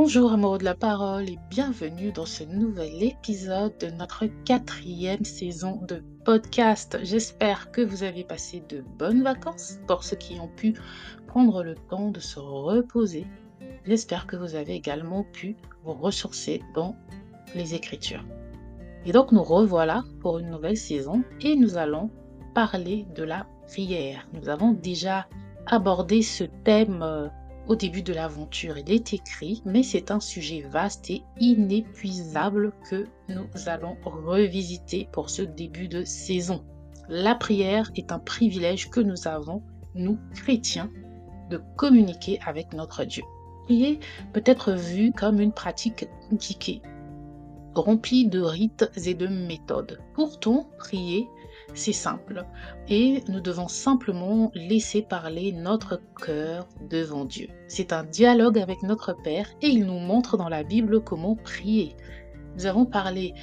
Bonjour amoureux de la parole et bienvenue dans ce nouvel épisode de notre quatrième saison de podcast. J'espère que vous avez passé de bonnes vacances pour ceux qui ont pu prendre le temps de se reposer. J'espère que vous avez également pu vous ressourcer dans les Écritures. Et donc nous revoilà pour une nouvelle saison et nous allons parler de la prière. Nous avons déjà abordé ce thème euh, au début de l'aventure. Il est écrit, mais c'est un sujet vaste et inépuisable que nous allons revisiter pour ce début de saison. La prière est un privilège que nous avons, nous chrétiens, de communiquer avec notre Dieu. Prier peut être vu comme une pratique compliquée, remplie de rites et de méthodes. Pourtant, prier c'est simple. Et nous devons simplement laisser parler notre cœur devant Dieu. C'est un dialogue avec notre Père et il nous montre dans la Bible comment prier. Nous avons parlé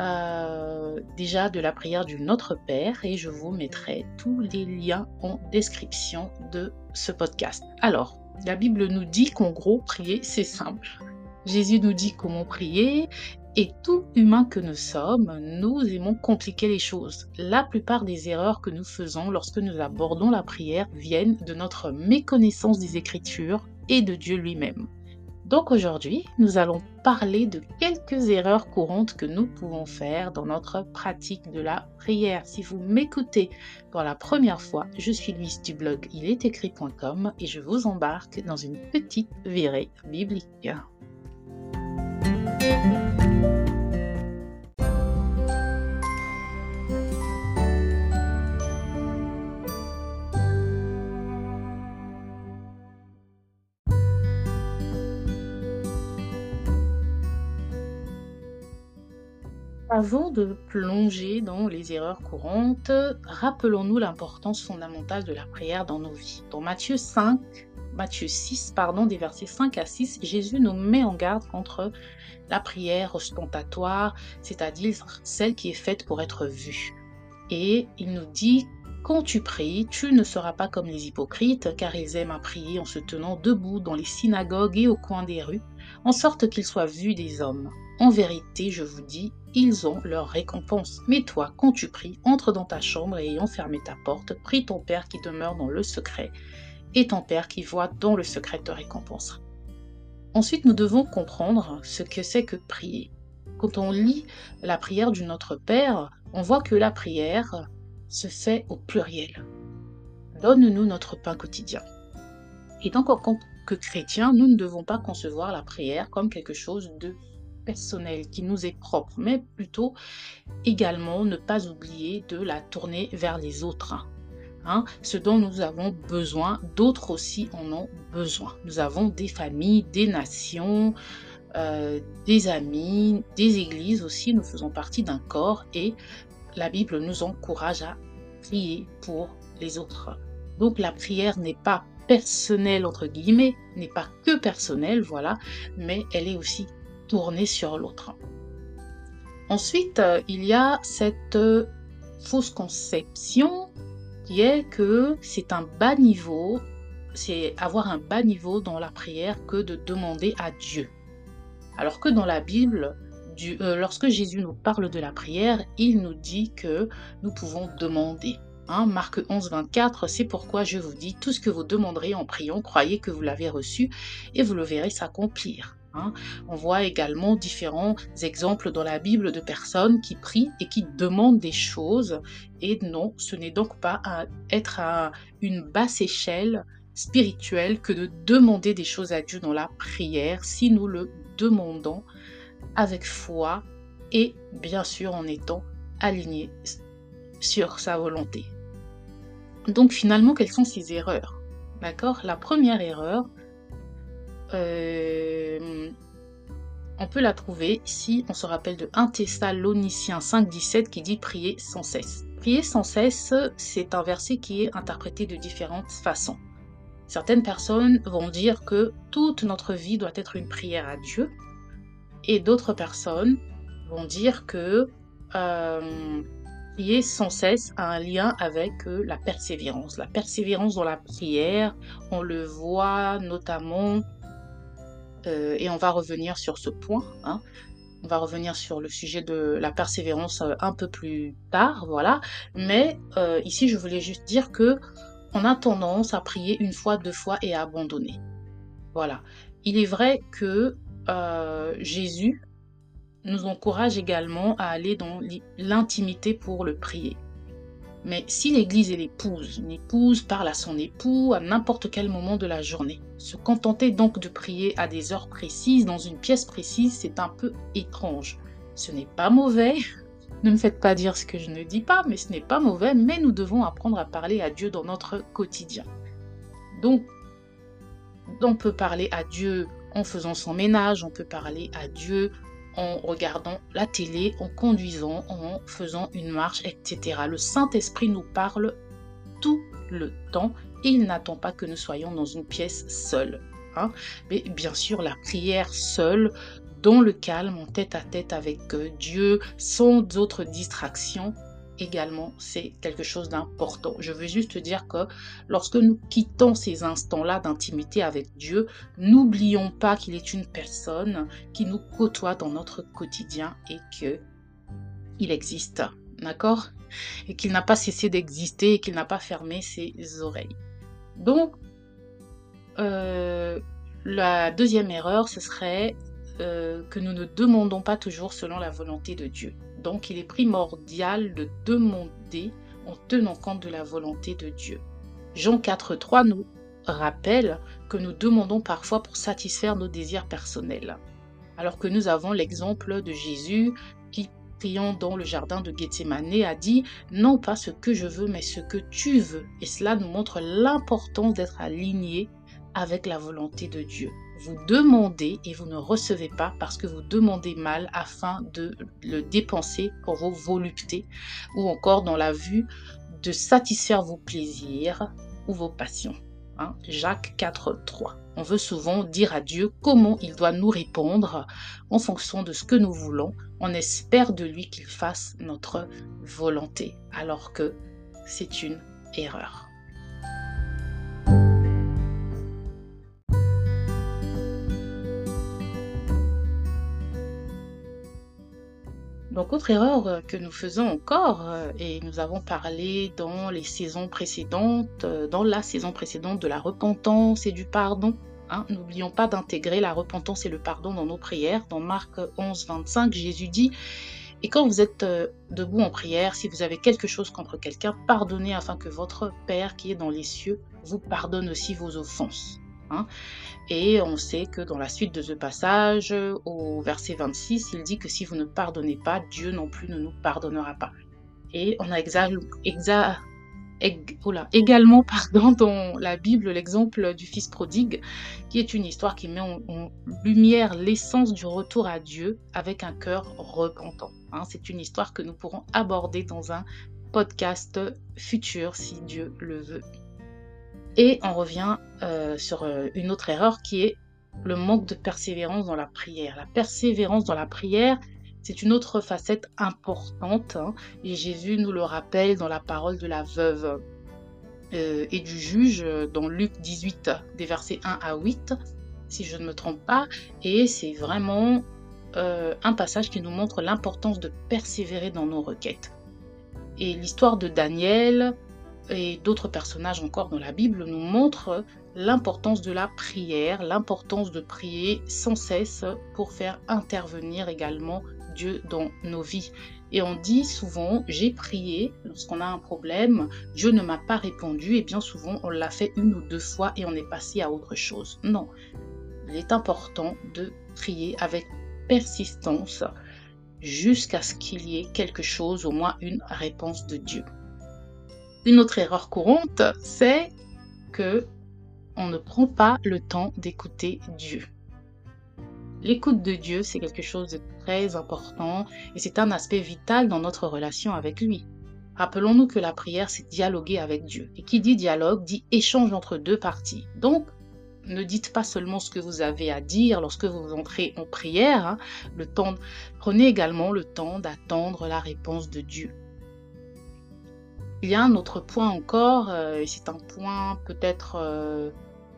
euh, déjà de la prière du Notre Père et je vous mettrai tous les liens en description de ce podcast. Alors, la Bible nous dit qu'en gros, prier, c'est simple. Jésus nous dit comment prier et tout humain que nous sommes, nous aimons compliquer les choses. La plupart des erreurs que nous faisons lorsque nous abordons la prière viennent de notre méconnaissance des Écritures et de Dieu lui-même. Donc aujourd'hui, nous allons parler de quelques erreurs courantes que nous pouvons faire dans notre pratique de la prière. Si vous m'écoutez pour la première fois, je suis Louise du blog ilestécrit.com et je vous embarque dans une petite virée biblique. Avant de plonger dans les erreurs courantes, rappelons-nous l'importance fondamentale de la prière dans nos vies. Dans Matthieu 5, Matthieu 6, pardon, des versets 5 à 6, Jésus nous met en garde contre la prière ostentatoire, c'est-à-dire celle qui est faite pour être vue. Et il nous dit quand tu pries, tu ne seras pas comme les hypocrites, car ils aiment à prier en se tenant debout dans les synagogues et au coin des rues, en sorte qu'ils soient vus des hommes. En vérité, je vous dis, ils ont leur récompense. Mais toi, quand tu pries, entre dans ta chambre et ayant fermé ta porte, prie ton Père qui demeure dans le secret, et ton Père qui voit dans le secret te récompensera. Ensuite, nous devons comprendre ce que c'est que prier. Quand on lit la prière du Notre Père, on voit que la prière se fait au pluriel. Donne-nous notre pain quotidien. Et donc, en tant que chrétiens, nous ne devons pas concevoir la prière comme quelque chose de personnel, qui nous est propre, mais plutôt également ne pas oublier de la tourner vers les autres. Hein. Ce dont nous avons besoin, d'autres aussi en ont besoin. Nous avons des familles, des nations, euh, des amis, des églises aussi. Nous faisons partie d'un corps et la Bible nous encourage à prier pour les autres. Donc la prière n'est pas personnelle entre guillemets, n'est pas que personnelle, voilà, mais elle est aussi tourner sur l'autre. Ensuite, euh, il y a cette euh, fausse conception qui est que c'est un bas niveau, c'est avoir un bas niveau dans la prière que de demander à Dieu. Alors que dans la Bible, euh, lorsque Jésus nous parle de la prière, il nous dit que nous pouvons demander. Hein, Marc 11, 24, c'est pourquoi je vous dis, tout ce que vous demanderez en priant, croyez que vous l'avez reçu et vous le verrez s'accomplir. Hein. On voit également différents exemples dans la Bible de personnes qui prient et qui demandent des choses. Et non, ce n'est donc pas être à une basse échelle spirituelle que de demander des choses à Dieu dans la prière si nous le demandons avec foi et bien sûr en étant alignés sur sa volonté. Donc finalement, quelles sont ces erreurs? D'accord? La première erreur, euh, on peut la trouver si on se rappelle de 1 Thessaloniciens 5.17 qui dit prier sans cesse. Prier sans cesse, c'est un verset qui est interprété de différentes façons. Certaines personnes vont dire que toute notre vie doit être une prière à Dieu, et d'autres personnes vont dire que euh, sans cesse un lien avec euh, la persévérance. La persévérance dans la prière, on le voit notamment euh, et on va revenir sur ce point. Hein. On va revenir sur le sujet de la persévérance euh, un peu plus tard, voilà. Mais euh, ici, je voulais juste dire que on a tendance à prier une fois, deux fois et à abandonner. Voilà. Il est vrai que Jésus nous encourage également à aller dans l'intimité pour le prier. Mais si l'Église et l'épouse, une épouse parle à son époux à n'importe quel moment de la journée, se contenter donc de prier à des heures précises dans une pièce précise, c'est un peu étrange. Ce n'est pas mauvais, ne me faites pas dire ce que je ne dis pas, mais ce n'est pas mauvais, mais nous devons apprendre à parler à Dieu dans notre quotidien. Donc, on peut parler à Dieu en faisant son ménage, on peut parler à Dieu en regardant la télé, en conduisant, en faisant une marche, etc. Le Saint-Esprit nous parle tout le temps il n'attend pas que nous soyons dans une pièce seule. Hein. Mais bien sûr, la prière seule, dans le calme, en tête à tête avec euh, Dieu, sans d'autres distractions, également, c'est quelque chose d'important. Je veux juste dire que lorsque nous quittons ces instants-là d'intimité avec Dieu, n'oublions pas qu'il est une personne qui nous côtoie dans notre quotidien et que il existe. D'accord? Et qu'il n'a pas cessé d'exister et qu'il n'a pas fermé ses oreilles. Donc, euh, la deuxième erreur, ce serait euh, que nous ne demandons pas toujours selon la volonté de Dieu. Donc il est primordial de demander en tenant compte de la volonté de Dieu. Jean 4.3 nous rappelle que nous demandons parfois pour satisfaire nos désirs personnels. Alors que nous avons l'exemple de Jésus qui, priant dans le jardin de Gethsemane, a dit Non pas ce que je veux, mais ce que tu veux. Et cela nous montre l'importance d'être aligné avec la volonté de Dieu vous demandez et vous ne recevez pas parce que vous demandez mal afin de le dépenser pour vos voluptés ou encore dans la vue de satisfaire vos plaisirs ou vos passions. Hein. Jacques 4, 3. On veut souvent dire à Dieu comment il doit nous répondre en fonction de ce que nous voulons. On espère de lui qu'il fasse notre volonté alors que c'est une erreur. Donc, autre erreur euh, que nous faisons encore, euh, et nous avons parlé dans les saisons précédentes, euh, dans la saison précédente de la repentance et du pardon. Hein. N'oublions pas d'intégrer la repentance et le pardon dans nos prières. Dans Marc 11, 25, Jésus dit Et quand vous êtes debout en prière, si vous avez quelque chose contre quelqu'un, pardonnez afin que votre Père qui est dans les cieux vous pardonne aussi vos offenses. Hein. Et on sait que dans la suite de ce passage, au verset 26, il dit que si vous ne pardonnez pas, Dieu non plus ne nous pardonnera pas. Et on a exa également pardon, dans la Bible l'exemple du Fils prodigue, qui est une histoire qui met en, lumière l'essence du retour à Dieu avec un cœur repentant. Hein. C'est une histoire que nous pourrons aborder dans un podcast futur si Dieu le veut. Et on revient euh, sur euh, une autre erreur qui est le manque de persévérance dans la prière. La persévérance dans la prière, c'est une autre facette importante. Hein, et Jésus nous le rappelle dans la parole de la veuve euh, et du juge dans Luc 18, des versets 1 à 8, si je ne me trompe pas. Et c'est vraiment un passage qui nous montre l'importance de persévérer dans nos requêtes. Et l'histoire de Daniel, et d'autres personnages encore dans la Bible nous montrent l'importance de la prière, l'importance de prier sans cesse pour faire intervenir également Dieu dans nos vies. Et on dit souvent, j'ai prié lorsqu'on a un problème, Dieu ne m'a pas répondu, et bien souvent on l'a fait une ou deux fois et on est passé à autre chose. Non, il est important de prier avec persistance jusqu'à ce qu'il y ait quelque chose, au moins une réponse de Dieu. Une autre erreur courante, c'est que on ne prend pas le temps d'écouter Dieu. L'écoute de Dieu, c'est quelque chose de très important et c'est un aspect vital dans notre relation avec lui. Rappelons-nous que la prière, c'est dialoguer avec Dieu. Et qui dit dialogue, dit échange entre deux parties. Donc, ne dites pas seulement ce que vous avez à dire lorsque vous entrez en prière. Hein. prenez également le temps d'attendre la réponse de Dieu. Il y a un autre point encore, euh, et c'est un point peut-être euh,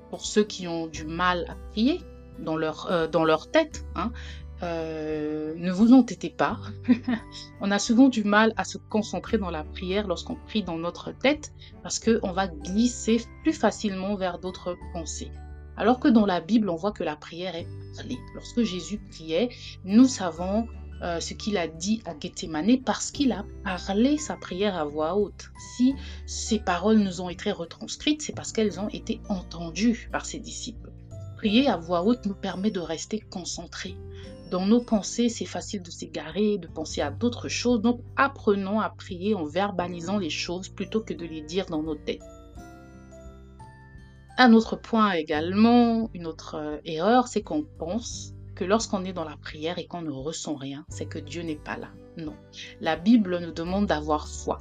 pour ceux qui ont du mal à prier, dans leur, euh, dans leur tête. Hein. Ne vous entêtez pas. on a souvent du mal à se concentrer dans la prière lorsqu'on prie dans notre tête parce qu'on va glisser plus facilement vers d'autres pensées. Alors que dans la Bible, on voit que la prière est parlée. Lorsque Jésus priait, nous savons euh, ce qu'il a dit à Gethsemane parce qu'il a parlé sa prière à voix haute. Si ces paroles nous ont été retranscrites, c'est parce qu'elles ont été entendues par ses disciples. Prier à voix haute nous permet de rester concentrés. Dans nos pensées, c'est facile de s'égarer, de penser à d'autres choses. Donc apprenons à prier en verbalisant les choses plutôt que de les dire dans nos têtes. Un autre point également, une autre euh, erreur, c'est qu'on pense que lorsqu'on est dans la prière et qu'on ne ressent rien, c'est que Dieu n'est pas là. Non. La Bible nous demande d'avoir foi.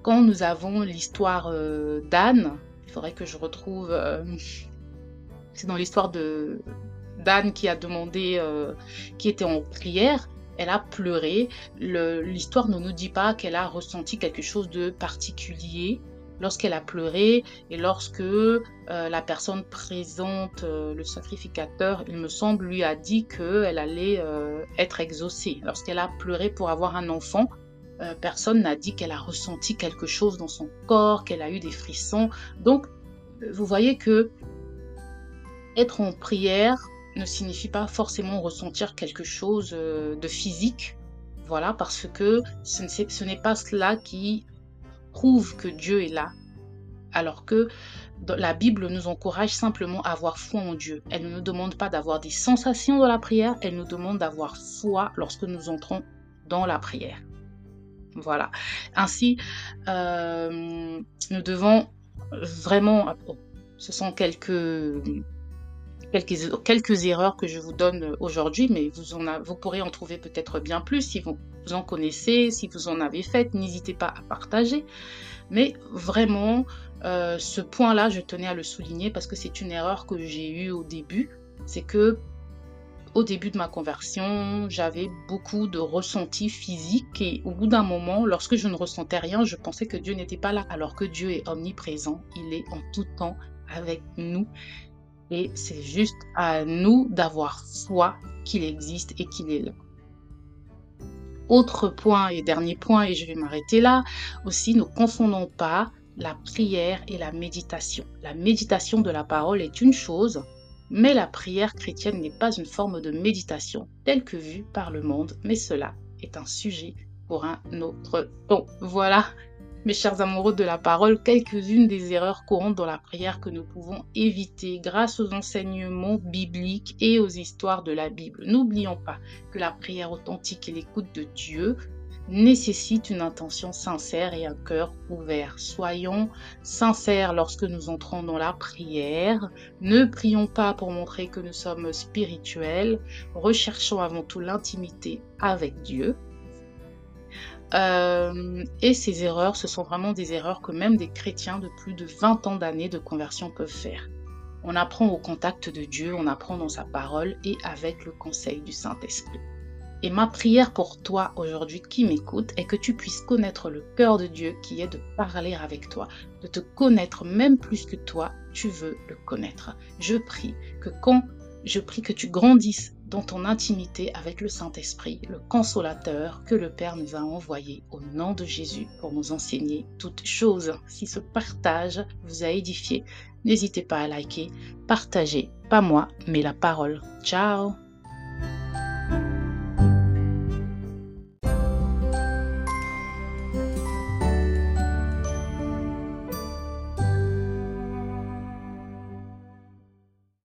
Quand nous avons l'histoire euh, d'Anne, il faudrait que je retrouve... Euh, c'est dans l'histoire de d'Anne qui a demandé, qui était en prière, elle a pleuré. L'histoire ne nous dit pas qu'elle a ressenti quelque chose de particulier lorsqu'elle a pleuré et lorsque euh, la personne présente, euh, le sacrificateur, il me semble, lui a dit qu'elle allait euh, être exaucée. Lorsqu'elle a pleuré pour avoir un enfant, personne n'a dit qu'elle a ressenti quelque chose dans son corps, qu'elle a eu des frissons. Donc, vous voyez que être en prière ne signifie pas forcément ressentir quelque chose de physique. Voilà, parce que ce n'est pas cela qui prouve que Dieu est là, alors que la Bible nous encourage simplement à avoir foi en Dieu. Elle ne nous demande pas d'avoir des sensations dans la prière, elle nous demande d'avoir foi lorsque nous entrons dans la prière. Voilà. Ainsi, euh, nous devons vraiment, ce sont quelques, quelques, quelques erreurs que je vous donne aujourd'hui, mais vous, en vous pourrez en trouver peut-être bien plus si vous, en connaissez, si vous en avez fait, n'hésitez pas à partager. Mais vraiment, euh, ce point-là, je tenais à le souligner parce que c'est une erreur que j'ai eue au début. C'est que au début de ma conversion, j'avais beaucoup de ressentis physiques et au bout d'un moment, lorsque je ne ressentais rien, je pensais que Dieu n'était pas là, alors que Dieu est omniprésent, il est en tout temps avec nous. Et c'est juste à nous d'avoir foi qu'il existe et qu'il est là. Autre point et dernier point, et je vais m'arrêter là, aussi ne confondons pas la prière et la méditation. La méditation de la parole est une chose, mais la prière chrétienne n'est pas une forme de méditation telle que vue par le monde, mais cela est un sujet pour un autre temps. Voilà, mes chers amoureux de la parole, quelques-unes des erreurs courantes dans la prière que nous pouvons éviter grâce aux enseignements bibliques et aux histoires de la Bible. N'oublions pas que la prière authentique et l'écoute de Dieu nécessite une intention sincère et un cœur ouvert. Soyons sincères lorsque nous entrons dans la prière. Ne prions pas pour montrer que nous sommes spirituels. Recherchons avant tout l'intimité avec Dieu. Euh, et ces erreurs, ce sont vraiment des erreurs que même des chrétiens de plus de 20 ans d'années de conversion peuvent faire. On apprend au contact de Dieu, on apprend dans sa parole et avec le conseil du Saint-Esprit. Et ma prière pour toi aujourd'hui qui m'écoute est que tu puisses connaître le cœur de Dieu qui est de parler avec toi, de te connaître même plus que toi, tu veux le connaître. Je prie que quand je prie que tu grandisses dans ton intimité avec le Saint-Esprit, le consolateur que le Père nous a envoyé au nom de Jésus pour nous enseigner toutes choses. Si ce partage vous a édifié, n'hésitez pas à liker, partager, pas moi, mais la parole. Ciao